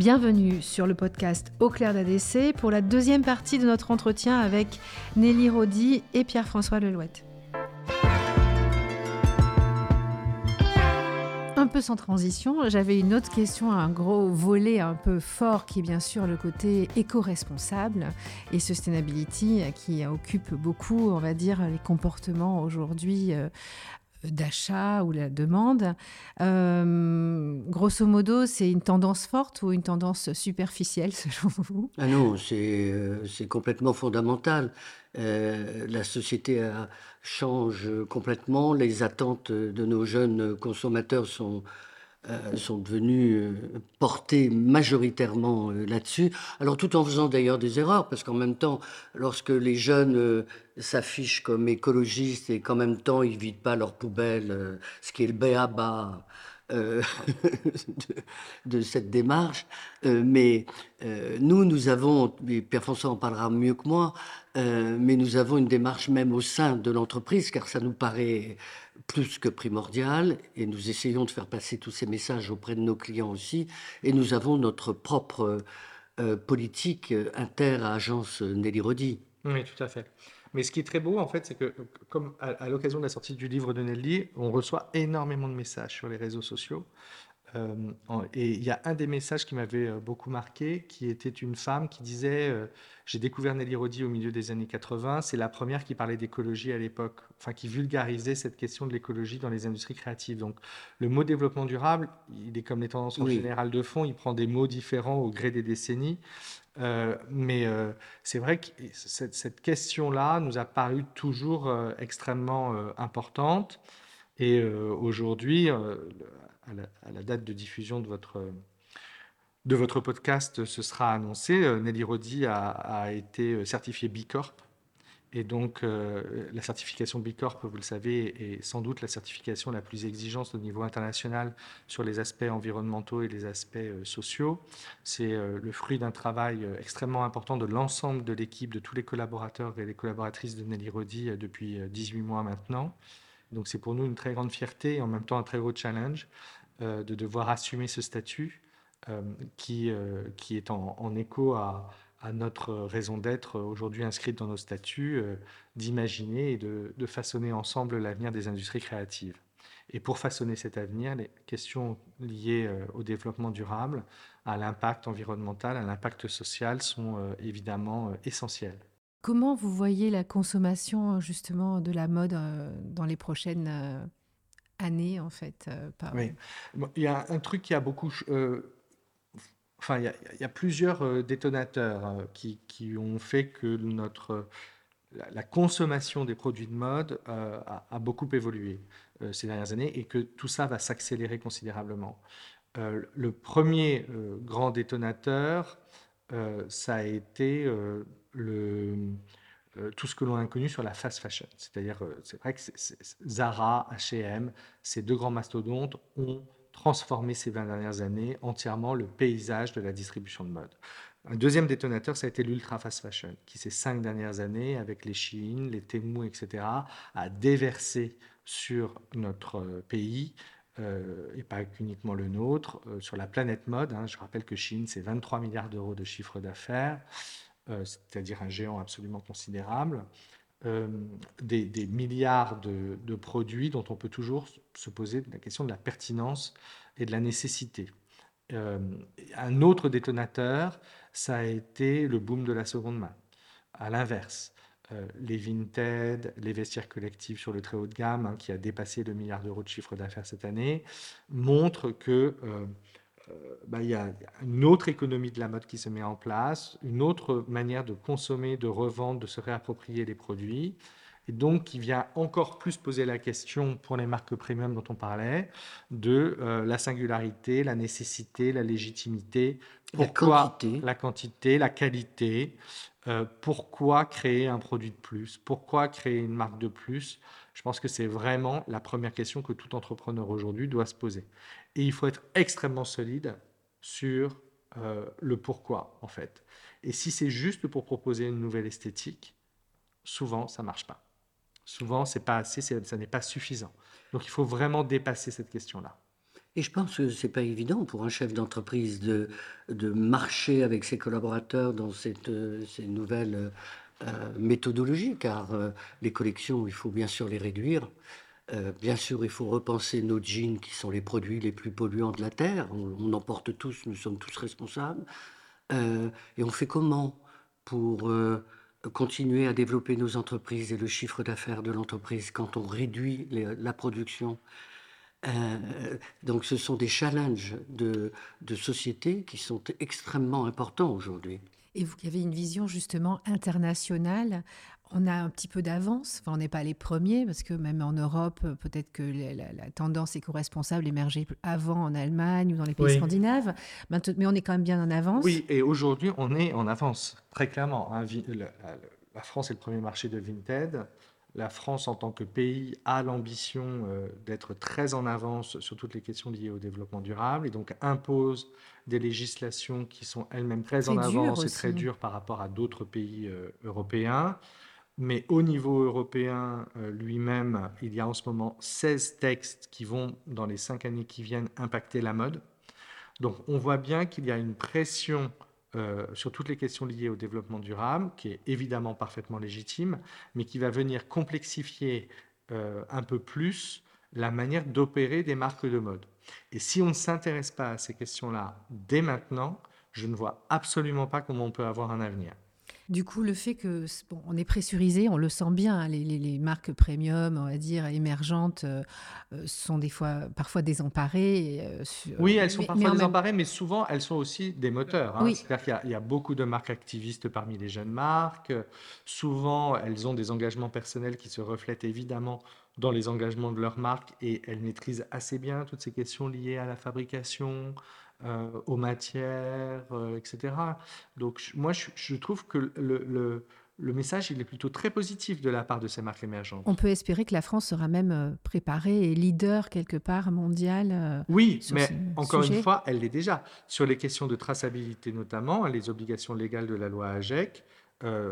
Bienvenue sur le podcast Au clair d'ADC pour la deuxième partie de notre entretien avec Nelly Rodi et Pierre-François Lelouette. Un peu sans transition, j'avais une autre question, un gros volet un peu fort qui est bien sûr le côté éco-responsable et sustainability qui occupe beaucoup, on va dire, les comportements aujourd'hui euh, d'achat ou la demande. Euh, grosso modo, c'est une tendance forte ou une tendance superficielle selon vous? Ah non, c'est euh, complètement fondamental. Euh, la société change complètement, les attentes de nos jeunes consommateurs sont sont devenus euh, portés majoritairement euh, là-dessus. Alors tout en faisant d'ailleurs des erreurs, parce qu'en même temps, lorsque les jeunes s'affichent comme écologistes et qu'en même temps ils vident pas leurs poubelles, ce qui est le béaba euh, de, cette démarche. Euh, mais euh, nous, nous avons, et Pierre François en parlera mieux que moi, mais nous avons une démarche même au sein de l'entreprise, car ça nous paraît plus que primordial, et nous essayons de faire passer tous ces messages auprès de nos clients aussi, et nous avons notre propre politique inter-agence Nelly Rodi. Oui, tout à fait. Mais ce qui est très beau, en fait, c'est que, comme à, l'occasion de la sortie du livre de Nelly, on reçoit énormément de messages sur les réseaux sociaux. Euh, et il y a un des messages qui m'avait euh, beaucoup marqué, qui était une femme qui disait euh, J'ai découvert Nelly Rodi au milieu des années 80. C'est la première qui parlait d'écologie à l'époque, enfin qui vulgarisait cette question de l'écologie dans les industries créatives. Donc le mot développement durable, il est comme les tendances en général de fond, il prend des mots différents au gré des décennies. Euh, mais c'est vrai que cette, question-là nous a paru toujours extrêmement importante. Et aujourd'hui, à, la date de diffusion de votre, de votre podcast, ce sera annoncé. Nelly Rodi a, été certifiée B Corp et donc, euh, la certification B Corp, vous le savez, est sans doute la certification la plus exigeante au niveau international sur les aspects environnementaux et les aspects euh, sociaux. C'est euh, le fruit d'un travail extrêmement important de l'ensemble de l'équipe, de tous les collaborateurs et les collaboratrices de Nelly Rodi depuis 18 mois maintenant. Donc, c'est pour nous une très grande fierté et en même temps un très gros challenge de devoir assumer ce statut qui, qui est en, en écho à à notre raison d'être aujourd'hui inscrite dans nos statuts, euh, d'imaginer et de, façonner ensemble l'avenir des industries créatives. Et pour façonner cet avenir, les questions liées euh, au développement durable, à l'impact environnemental, à l'impact social sont euh, évidemment essentielles. Comment vous voyez la consommation justement de la mode dans les prochaines années en fait Oui, il y a un truc qui a beaucoup enfin, il y, a plusieurs euh, détonateurs euh, qui, ont fait que notre, la, consommation des produits de mode euh, a, beaucoup évolué ces dernières années et que tout ça va s'accélérer considérablement. le premier grand détonateur, ça a été le, tout ce que l'on a connu sur la fast fashion. C'est-à-dire, c'est vrai que Zara, H&M, ces deux grands mastodontes ont transformé ces 20 dernières années entièrement le paysage de la distribution de mode. Un deuxième détonateur, ça a été l'ultra fast fashion, qui ces cinq dernières années, avec les Shein, les Temu, etc., a déversé sur notre euh, pays, euh, et pas uniquement le nôtre, euh, sur la planète mode. Hein. Je rappelle que Shein, c'est 23 milliards d'euros de chiffre d'affaires, c'est-à-dire un géant absolument considérable. Euh, des, milliards de, produits dont on peut toujours se poser la question de la pertinence et de la nécessité. Euh, un autre détonateur, ça a été le boom de la seconde main. À l'inverse, euh, les Vinted, les vestiaires collectifs sur le très haut de gamme, hein, qui a dépassé le milliard d'euros de chiffre d'affaires cette année, montrent que euh, bah, il y a une autre économie de la mode qui se met en place, une autre manière de consommer, de revendre, de se réapproprier les produits, et donc qui vient encore plus poser la question pour les marques premium dont on parlait, de euh, la singularité, la nécessité, la légitimité, pourquoi la quantité, la, quantité, la qualité, euh, pourquoi créer un produit de plus, pourquoi créer une marque de plus? Je pense que c'est vraiment la première question que tout entrepreneur aujourd'hui doit se poser. Et il faut être extrêmement solide sur euh, le pourquoi, en fait. Et si c'est juste pour proposer une nouvelle esthétique, souvent, ça ne marche pas. Souvent, c'est pas assez, ça n'est pas suffisant. Donc, il faut vraiment dépasser cette question-là. Et je pense que c'est pas évident pour un chef d'entreprise de, de marcher avec ses collaborateurs dans cette, euh, ces nouvelles euh, méthodologies, car euh, les collections, il faut bien sûr les réduire. bien sûr, il faut repenser nos jeans qui sont les produits les plus polluants de la Terre. On, en porte tous, nous sommes tous responsables. et on fait comment pour continuer à développer nos entreprises et le chiffre d'affaires de l'entreprise quand on réduit la production euh, donc ce sont des challenges de, de société qui sont extrêmement importants aujourd'hui. Et vous avez une vision justement internationale, on a un petit peu d'avance, enfin, on n'est pas les premiers, parce que même en Europe, peut-être que la, tendance éco-responsable émergeait avant en Allemagne ou dans les pays scandinaves, mais on est quand même bien en avance. Oui, et aujourd'hui, on est en avance, très clairement. Hein. La, France est le premier marché de Vinted. La France, en tant que pays, a l'ambition euh, d'être très en avance sur toutes les questions liées au développement durable et donc impose des législations qui sont elles-mêmes très, en avance et très dures par rapport à d'autres pays euh, européens. Mais au niveau européen euh, lui-même, il y a en ce moment 16 textes qui vont, dans les cinq années qui viennent, impacter la mode. Donc on voit bien qu'il y a une pression euh, sur toutes les questions liées au développement durable, qui est évidemment parfaitement légitime, mais qui va venir complexifier euh, un peu plus la manière d'opérer des marques de mode. Et si on ne s'intéresse pas à ces questions-là dès maintenant, je ne vois absolument pas comment on peut avoir un avenir. Du coup, le fait que bon, on est pressurisé, on le sent bien. Hein, les, marques premium, on va dire émergentes, euh, euh, sont des fois, parfois désemparées. Euh, oui, elles sont parfois désemparées, mais souvent elles sont aussi des moteurs. Hein. C'est-à-dire qu'il y, a beaucoup de marques activistes parmi les jeunes marques. Souvent, elles ont des engagements personnels qui se reflètent évidemment dans les engagements de leur marque et elles maîtrisent assez bien toutes ces questions liées à la fabrication, euh, aux matières, euh, etc. Donc moi, je, trouve que le, le, message, il est plutôt très positif de la part de ces marques émergentes. On peut espérer que la France sera même euh, préparée et leader quelque part mondial. oui, mais encore une fois, elle l'est déjà. Sur les questions de traçabilité notamment, les obligations légales de la loi AGEC,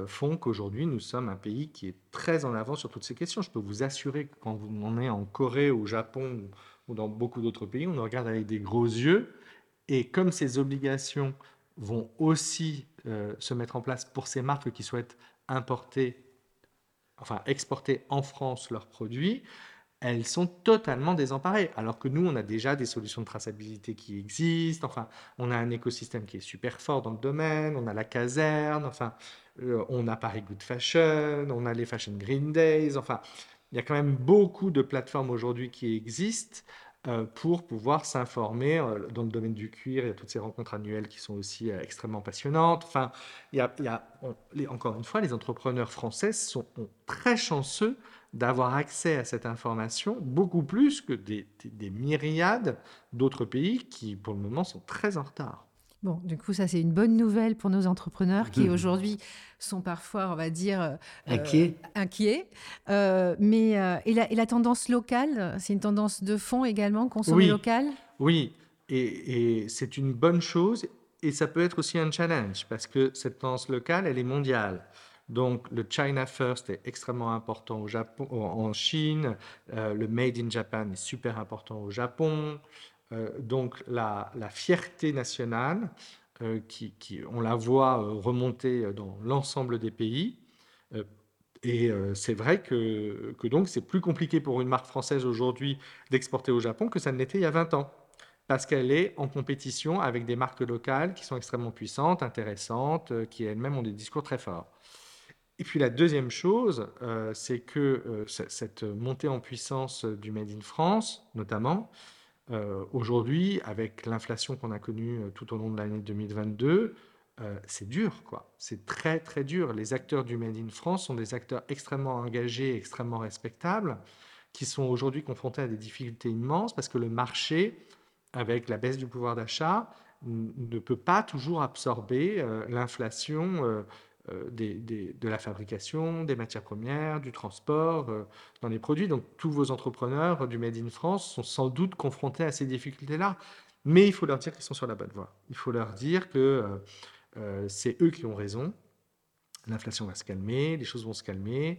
font qu'aujourd'hui, nous sommes un pays qui est très en avant sur toutes ces questions. Je peux vous assurer que quand on est en Corée, au Japon ou dans beaucoup d'autres pays, on nous regarde avec des gros yeux et comme ces obligations vont aussi euh, se mettre en place pour ces marques qui souhaitent importer, enfin exporter en France leurs produits, elles sont totalement désemparées. Alors que nous, on a déjà des solutions de traçabilité qui existent. Enfin, on a un écosystème qui est super fort dans le domaine. On a la caserne. Enfin, euh, on a Paris Good Fashion. On a les Fashion Green Days. Enfin, il y a quand même beaucoup de plateformes aujourd'hui qui existent pour pouvoir s'informer euh, dans le domaine du cuir. Il y a toutes ces rencontres annuelles qui sont aussi euh, extrêmement passionnantes. Enfin, il y a, encore une fois, les entrepreneurs français sont très chanceux d'avoir accès à cette information beaucoup plus que des myriades d'autres pays qui, pour le moment, sont très en retard. Bon, du coup, ça, c'est une bonne nouvelle pour nos entrepreneurs qui, aujourd'hui, sont parfois, on va dire, euh, inquiets. inquiets. Euh, mais, euh, et, la, et, la, tendance locale, c'est une tendance de fond également, consommer oui. local? Oui, et, et c'est une bonne chose. Et ça peut être aussi un challenge parce que cette tendance locale, elle est mondiale. Donc le China First est extrêmement important au Japon, en Chine. le Made in Japan est super important au Japon. Euh, donc la, fierté nationale, euh, qui, on la voit euh, remonter dans l'ensemble des pays. et c'est vrai que, que donc c'est plus compliqué pour une marque française aujourd'hui d'exporter au Japon que ça ne l'était il y a 20 ans parce qu'elle est en compétition avec des marques locales qui sont extrêmement puissantes, intéressantes, qui elles-mêmes ont des discours très forts. Et puis la deuxième chose, c'est que cette montée en puissance du Made in France, notamment, euh, aujourd'hui, avec l'inflation qu'on a connue euh, tout au long de l'année 2022, euh, c'est dur, quoi. C'est très, très dur. Les acteurs du Made in France sont des acteurs extrêmement engagés, extrêmement respectables, qui sont aujourd'hui confrontés à des difficultés immenses parce que le marché, avec la baisse du pouvoir d'achat, ne peut pas toujours absorber l'inflation euh, de la fabrication, des matières premières, du transport, euh, dans les produits. Donc tous vos entrepreneurs du Made in France sont sans doute confrontés à ces difficultés-là. Mais il faut leur dire qu'ils sont sur la bonne voie. Il faut leur dire que euh, c'est eux qui ont raison. L'inflation va se calmer, les choses vont se calmer.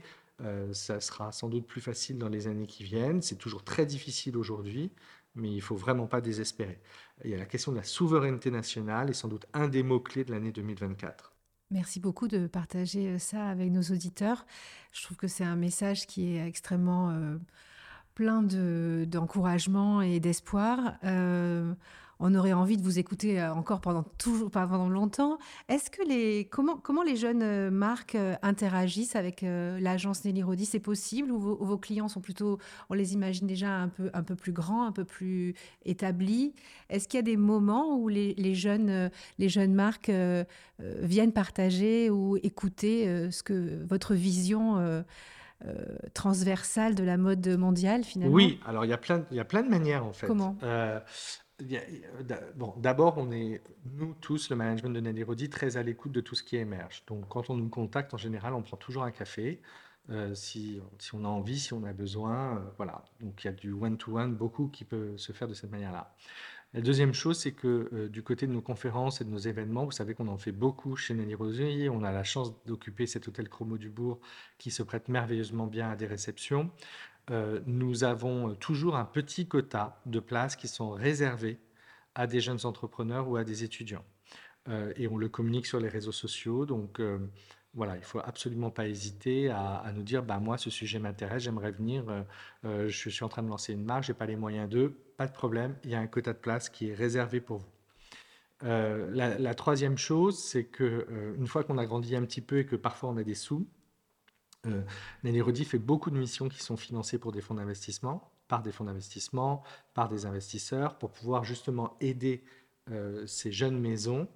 ça sera sans doute plus facile dans les années qui viennent. C'est toujours très difficile aujourd'hui, mais il ne faut vraiment pas désespérer. Il y a la question de la souveraineté nationale et sans doute un des mots-clés de l'année 2024. Merci beaucoup de partager ça avec nos auditeurs. Je trouve que c'est un message qui est extrêmement plein d'encouragement et d'espoir. Euh, on aurait envie de vous écouter euh, encore pendant toujours pas pendant longtemps. Est-ce que les comment comment les jeunes euh, marques interagissent avec l'agence Nelly Rodi? C'est possible ou vos, clients sont plutôt on les imagine déjà un peu un peu plus grands, un peu plus établis? Est-ce qu'il y a des moments où les, jeunes les jeunes marques viennent partager ou écouter ce que votre vision euh, transversale de la mode mondiale finalement? Oui, alors il y a plein, il y a plein de manières en fait. Comment? Euh, d'abord, on est, nous tous, le management de Nelly Rodi, très à l'écoute de tout ce qui émerge. Donc, quand on nous contacte, en général, on prend toujours un café. Euh, si, on a envie, si on a besoin, voilà. Donc, il y a du one-to-one, beaucoup qui peut se faire de cette manière-là. La deuxième chose, c'est que euh, du côté de nos conférences et de nos événements, vous savez qu'on en fait beaucoup chez Nelly. On a la chance d'occuper cet hôtel Chromo du Bourg qui se prête merveilleusement bien à des réceptions. Euh, nous avons toujours un petit quota de places qui sont réservées à des jeunes entrepreneurs ou à des étudiants. Euh, et on le communique sur les réseaux sociaux. Donc, voilà, il faut absolument pas hésiter à, nous dire, bah, moi, ce sujet m'intéresse, j'aimerais venir, euh, euh, je suis en train de lancer une marque, j'ai pas les moyens d'eux, pas de problème, il y a un quota de place qui est réservé pour vous. Euh, la, troisième chose, c'est que une fois qu'on a grandi un petit peu et que parfois on a des sous, Nelly Rudy fait beaucoup de missions qui sont financées pour des fonds d'investissement, par des fonds d'investissement, par des investisseurs, pour pouvoir justement aider ces jeunes maisons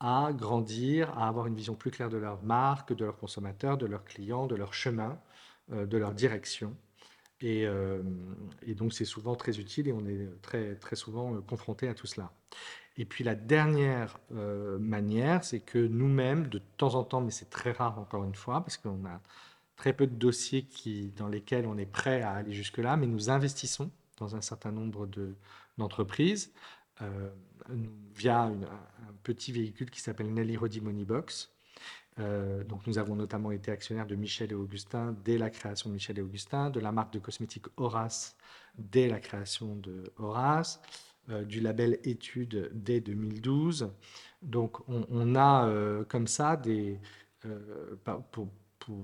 à grandir, à avoir une vision plus claire de leur marque, de leurs consommateurs, de leurs clients, de leur chemin, euh, de leur direction. Euh, et, donc c'est souvent très utile et on est très, très souvent euh, confronté à tout cela. Et puis la dernière manière, c'est que nous-mêmes, de temps en temps, mais c'est très rare encore une fois, parce qu'on a très peu de dossiers qui, dans lesquels on est prêt à aller jusque-là, mais nous investissons dans un certain nombre d'entreprises via un petit véhicule qui s'appelle Nelly Roddy Money Box. Euh, donc nous avons notamment été actionnaires de Michel et Augustin dès la création de Michel et Augustin, de la marque de cosmétiques Horace dès la création de Horace, euh, du label Études dès 2012. Donc on, a euh, comme ça des, pour,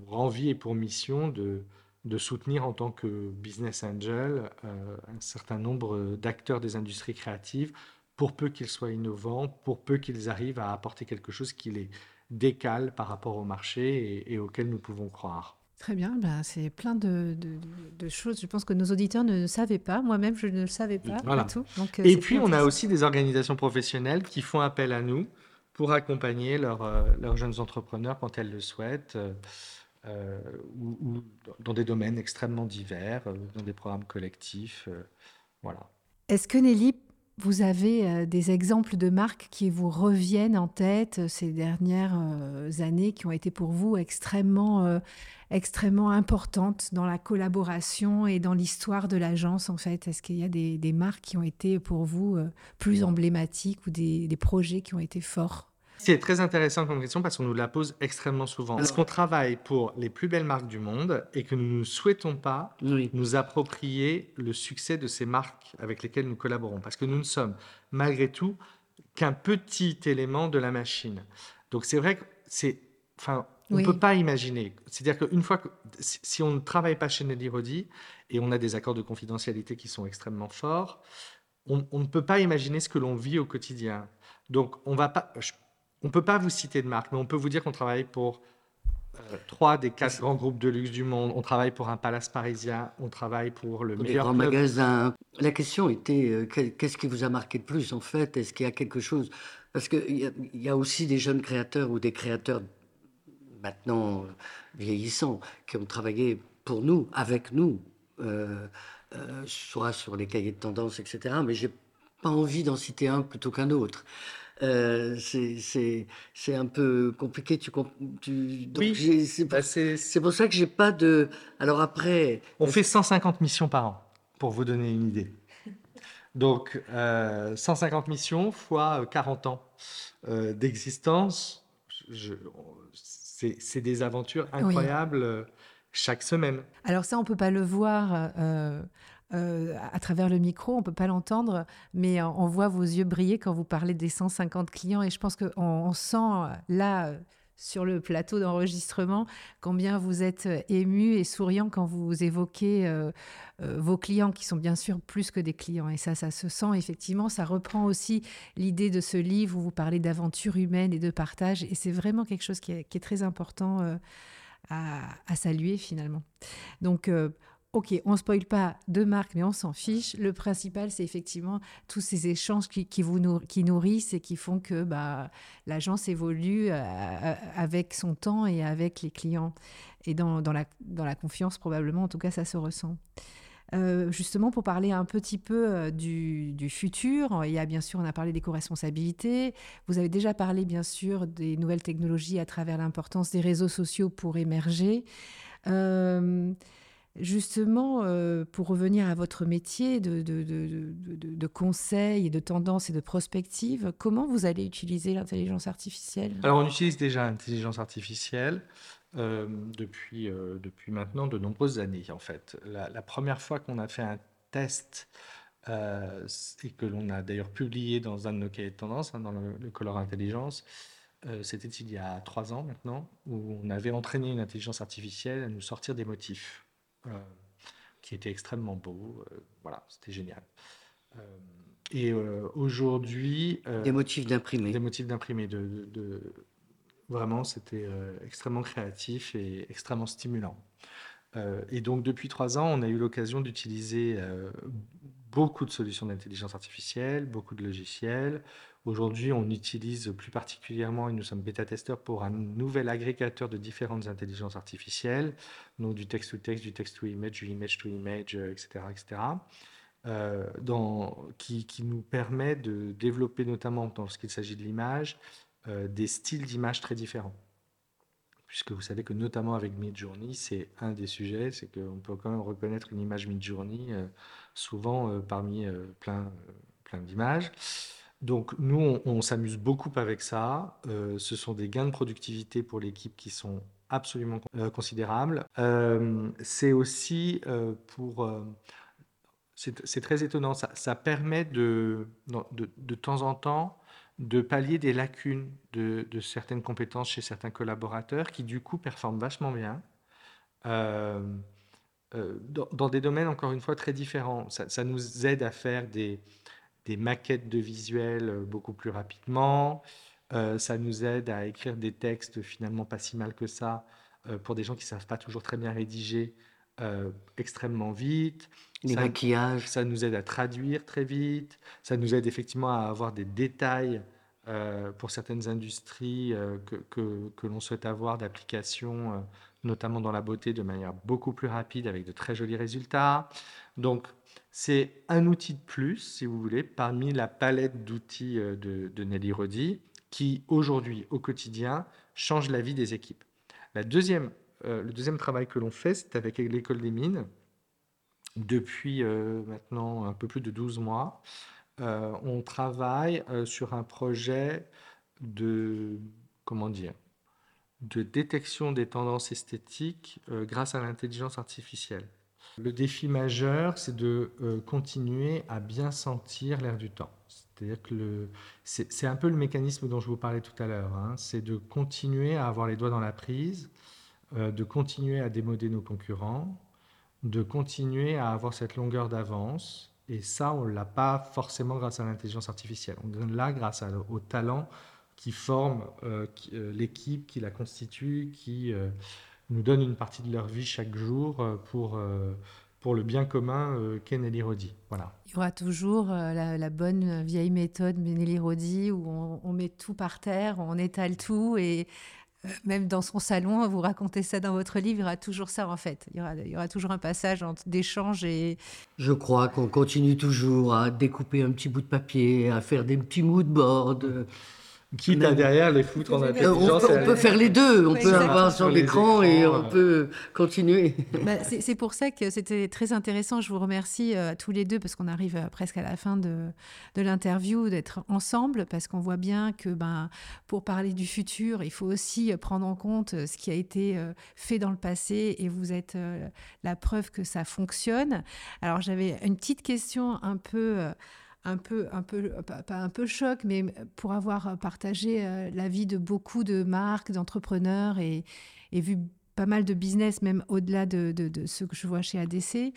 pour, envie et pour mission de, de soutenir en tant que business angel un certain nombre d'acteurs des industries créatives pour peu qu'ils soient innovants, pour peu qu'ils arrivent à apporter quelque chose qui les décale par rapport au marché et, auquel nous pouvons croire. Très bien, ben c'est plein de, choses. Je pense que nos auditeurs ne savaient pas. Moi-même, je ne le savais pas. Tout. Donc, euh, et puis, on a aussi des organisations professionnelles qui font appel à nous pour accompagner euh, leurs jeunes entrepreneurs quand elles le souhaitent, euh, ou, dans des domaines extrêmement divers, dans des programmes collectifs. voilà. Est-ce que Nelly vous avez euh, des exemples de marques qui vous reviennent en tête euh, ces dernières euh, années qui ont été pour vous extrêmement, extrêmement importantes dans la collaboration et dans l'histoire de l'agence en fait? Est-ce qu'il y a des, marques qui ont été pour vous plus emblématiques ou des projets qui ont été forts? C'est très intéressant comme question parce qu'on nous la pose extrêmement souvent. Est-ce qu'on travaille pour les plus belles marques du monde et que nous ne souhaitons pas nous approprier le succès de ces marques avec lesquelles nous collaborons? Parce que nous ne sommes malgré tout qu'un petit élément de la machine. Donc c'est vrai que c'est... Enfin, on ne peut pas imaginer. C'est-à-dire qu'une fois que... Si on ne travaille pas chez Nelly Rodi et on a des accords de confidentialité qui sont extrêmement forts, on, on ne peut pas imaginer ce que l'on vit au quotidien. Donc on va pas... On ne peut pas vous citer de marque, mais on peut vous dire qu'on travaille pour euh, trois des quatre grands groupes de luxe du monde. On travaille pour un palace parisien, on travaille pour le meilleur grands magasins. La question était euh, qu'est-ce qui vous a marqué de plus en fait? Est-ce qu'il y a quelque chose? Parce qu'il y, a aussi des jeunes créateurs ou des créateurs maintenant euh, vieillissants qui ont travaillé pour nous, avec nous, soit sur les cahiers de tendance, etc. Mais j'ai pas envie d'en citer un plutôt qu'un autre. Euh, c'est un peu compliqué. Tu, tu oui, bah, c'est pour ça que j'ai pas de. Alors après. On fait 150 missions par an, pour vous donner une idée. Donc, 150 euh, missions fois 40 euh, ans d'existence. C'est des aventures incroyables chaque semaine. Alors ça, on peut pas le voir. À travers le micro, on peut pas l'entendre, mais on voit vos yeux briller quand vous parlez des 150 clients et je pense qu'on on sent là sur le plateau d'enregistrement, combien vous êtes euh, ému et souriant quand vous évoquez euh, euh, vos clients, qui sont bien sûr plus que des clients. Et ça, ça se sent effectivement. Ça reprend aussi l'idée de ce livre où vous parlez d'aventure humaine et de partage. Et c'est vraiment quelque chose qui est, très important à, à, saluer finalement. Donc, Ok, on ne spoile pas de marque, mais on s'en fiche. Le principal, c'est effectivement tous ces échanges qui, vous qui nourrissent et qui font que bah, l'agence évolue euh, euh, avec son temps et avec les clients. Et dans, la, dans la confiance, probablement, en tout cas, ça se ressent. Euh, justement, pour parler un petit peu du, du, futur, il y a bien sûr, on a parlé d'éco-responsabilité. Vous avez déjà parlé, bien sûr, des nouvelles technologies à travers l'importance des réseaux sociaux pour émerger. Justement, euh, pour revenir à votre métier de, de, de, de, conseil et de tendance et de prospective, comment vous allez utiliser l'intelligence artificielle? Alors, on utilise déjà l'intelligence artificielle euh, depuis, euh, depuis maintenant de nombreuses années, en fait. La, première fois qu'on a fait un test et que l'on a d'ailleurs publié dans un de nos cahiers de tendance, hein, dans le, le, Color Intelligence, c'était il y a trois ans maintenant, où on avait entraîné une intelligence artificielle à nous sortir des motifs. Euh, qui était extrêmement beau. Euh, voilà, c'était génial. Euh, et aujourd'hui. des motifs d'imprimé. Des motifs d'imprimé. De, Vraiment, c'était extrêmement créatif et extrêmement stimulant. et donc, depuis trois ans, on a eu l'occasion d'utiliser beaucoup de solutions d'intelligence artificielle, beaucoup de logiciels. Aujourd'hui, on utilise plus particulièrement, et nous sommes bêta-testeurs pour un nouvel agrégateur de différentes intelligences artificielles, donc du text-to-text, du text-to-image, du image-to-image, etc., etc., euh, dans, qui, nous permet de développer, notamment lorsqu'il s'agit de l'image, euh, des styles d'image très différents. Puisque vous savez que notamment avec Midjourney, c'est un des sujets, c'est qu'on peut quand même reconnaître une image Midjourney euh, souvent parmi plein, plein d'images. Donc nous, on, s'amuse beaucoup avec ça. Euh, ce sont des gains de productivité pour l'équipe qui sont absolument euh, considérables. Euh, c'est aussi pour... c'est très étonnant, ça, permet de, de, temps en temps de pallier des lacunes de, certaines compétences chez certains collaborateurs qui du coup performent vachement bien. dans, des domaines encore une fois très différents. ça nous aide à faire des, maquettes de visuels euh, beaucoup plus rapidement. Euh, ça nous aide à écrire des textes finalement pas si mal que ça euh, pour des gens qui ne savent pas toujours très bien rédiger extrêmement vite. Les ça, maquillages. Ça nous aide à traduire très vite. Ça nous aide effectivement à avoir des détails pour certaines industries que, que, que l'on souhaite avoir d'application, notamment dans la beauté, de manière beaucoup plus rapide avec de très jolis résultats. Donc, c'est un outil de plus, si vous voulez, parmi la palette d'outils euh, de, Nelly Rodi, qui aujourd'hui, au quotidien, change la vie des équipes. La deuxième, euh, le deuxième travail que l'on fait, c'est avec l'école des mines. Depuis euh, maintenant un peu plus de 12 mois, on travaille sur un projet de, comment dire, de détection des tendances esthétiques grâce à l'intelligence artificielle. Le défi majeur, c'est de euh, continuer à bien sentir l'air du temps. C'est-à-dire que c'est un peu le mécanisme dont je vous parlais tout à l'heure. Hein. C'est de continuer à avoir les doigts dans la prise, euh, de continuer à démoder nos concurrents, de continuer à avoir cette longueur d'avance. Et ça, on ne l'a pas forcément grâce à l'intelligence artificielle. On l'a grâce au talent qui forme euh, l'équipe, qui la constitue, qui nous donnent une partie de leur vie chaque jour euh, pour, euh, pour le bien commun euh, qu'est Nelly Rodi. Voilà. Il y aura toujours la, bonne vieille méthode Nelly Rodi où on, met tout par terre, on étale tout et même dans son salon, vous racontez ça dans votre livre, il y aura toujours ça en fait. Il y aura, toujours un passage d'échange et... Je crois qu'on continue toujours à découper un petit bout de papier, à faire des petits mood boards Quitte à derrière les foutre en Euh, intelligence. on, peut, et on peut faire les deux. On peut avoir Sur les écran et on euh. peut continuer. Bah, c'est pour ça que c'était très intéressant. Je vous remercie euh, tous les deux parce qu'on arrive euh, presque à la fin de, de l'interview d'être ensemble parce qu'on voit bien que ben, pour parler du futur, il faut aussi euh, prendre en compte euh, ce qui a été euh, fait dans le passé et vous êtes euh, la preuve que ça fonctionne. Alors j'avais une petite question un peu... un peu, un peu, pas, un peu choc, mais pour avoir partagé euh, la vie de beaucoup de marques, d'entrepreneurs et, vu pas mal de business, même au-delà de, de, de ce que je vois chez ADC.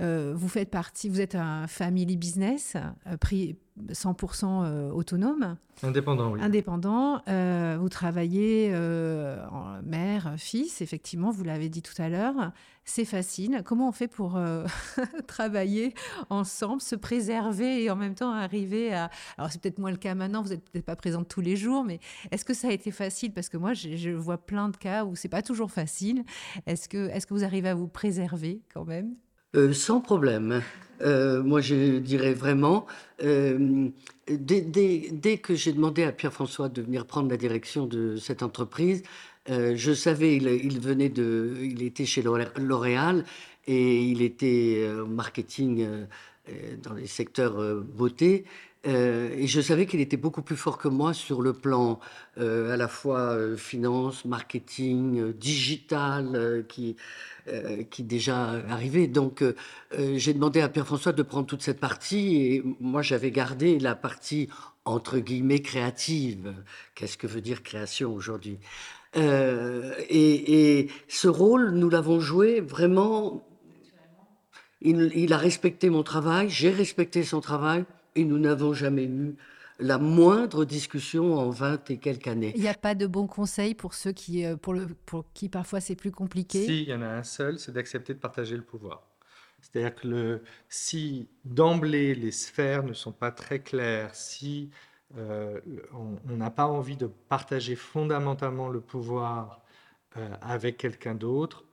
Euh, vous faites partie, vous êtes un family business, euh, pris 100% euh, autonome, Indépendant, oui. indépendant. Vous travaillez en mère, fils, effectivement, vous l'avez dit tout à l'heure. C'est facile. Comment on fait pour travailler ensemble, se préserver et en même temps arriver à... Alors c'est peut-être moins le cas maintenant, vous n'êtes peut-être pas présente tous les jours, mais est-ce que ça a été facile? Parce que moi, je, je vois plein de cas où c'est pas toujours facile. Est-ce que, est-ce que vous arrivez à vous préserver quand même? Euh, sans problème. Euh, moi, je dirais vraiment, euh, dès, que j'ai demandé à Pierre-François de venir prendre la direction de cette entreprise, je savais, il, il venait de, il était chez L'Oré- L'Oréal et il était marketing dans les secteurs beauté. Euh, et je savais qu'il était beaucoup plus fort que moi sur le plan euh, à la fois euh, finance, marketing, euh, digital, qui, qui déjà arrivait. Donc, j'ai demandé à Pierre-François de prendre toute cette partie et moi, j'avais gardé la partie entre guillemets créative. Qu'est-ce que veut dire création aujourd'hui? Et, ce rôle, nous l'avons joué vraiment. Il a respecté mon travail, j'ai respecté son travail et nous n'avons jamais eu la moindre discussion en 20 et quelques années. Il n'y a pas de bons conseils pour ceux qui, euh, pour le, pour qui parfois c'est plus compliqué? Si, il y en a un seul, c'est d'accepter de partager le pouvoir. C'est-à-dire que le, si d'emblée les sphères ne sont pas très claires, si euh, on on n'a pas envie de partager fondamentalement le pouvoir euh, avec quelqu'un d'autre,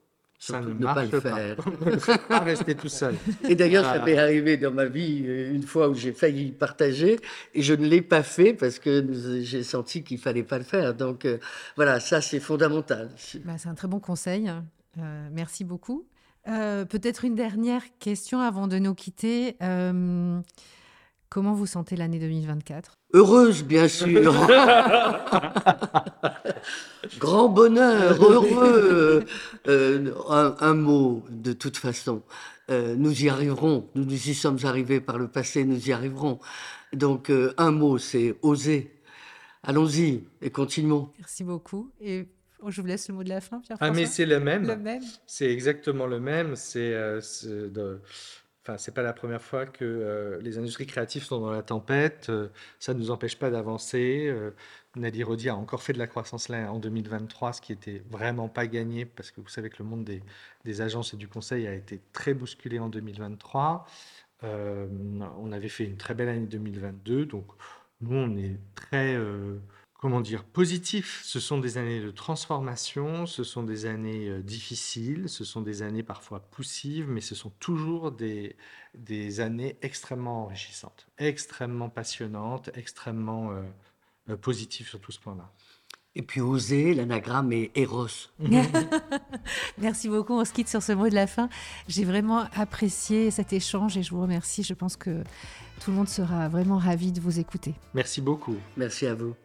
ça ne ne pas le faire. Ne pas rester tout seul. Et d'ailleurs, ça Voilà. m'est arrivé dans ma vie euh, une fois où j'ai failli partager et je ne l'ai pas fait parce que j'ai senti qu'il fallait pas le faire. Donc euh, voilà, ça c'est fondamental. Bah, c'est un très bon conseil. Euh, merci beaucoup. Euh, Peut-être une dernière question avant de nous quitter. Comment vous sentez l'année 2024 Heureuse, bien sûr. Grand bonheur, heureux. Euh, un, un mot, de toute façon. Euh, nous y arriverons. Nous nous y sommes arrivés par le passé, nous y arriverons. Donc, euh, un mot, c'est oser. Allons-y et continuons. Merci beaucoup. Et je vous laisse le mot de la fin, Ah, Pierre-François. mais c'est le même. le même. C'est exactement le même. C'est, euh, c'est de- enfin, c'est pas la première fois que euh, les industries créatives sont dans la tempête. Euh, ça ne nous empêche pas d'avancer. Euh, Rodi a encore fait de la croissance là en 2023, ce qui était vraiment pas gagné parce que vous savez que le monde des, agences et du conseil a été très bousculé en 2023. Euh, on avait fait une très belle année 2022, donc nous on est très comment dire, positif. Ce sont des années de transformation, ce sont des années euh, difficiles, ce sont des années parfois poussives, mais ce sont toujours des, des années extrêmement enrichissantes, extrêmement passionnantes, extrêmement euh, euh, positives sur tout ce plan-là. Et puis oser, l'anagramme est Eros. Merci beaucoup. On se quitte sur ce mot de la fin. J'ai vraiment apprécié cet échange et je vous remercie. Je pense que tout le monde sera vraiment ravi de vous écouter. Merci beaucoup. Merci à vous.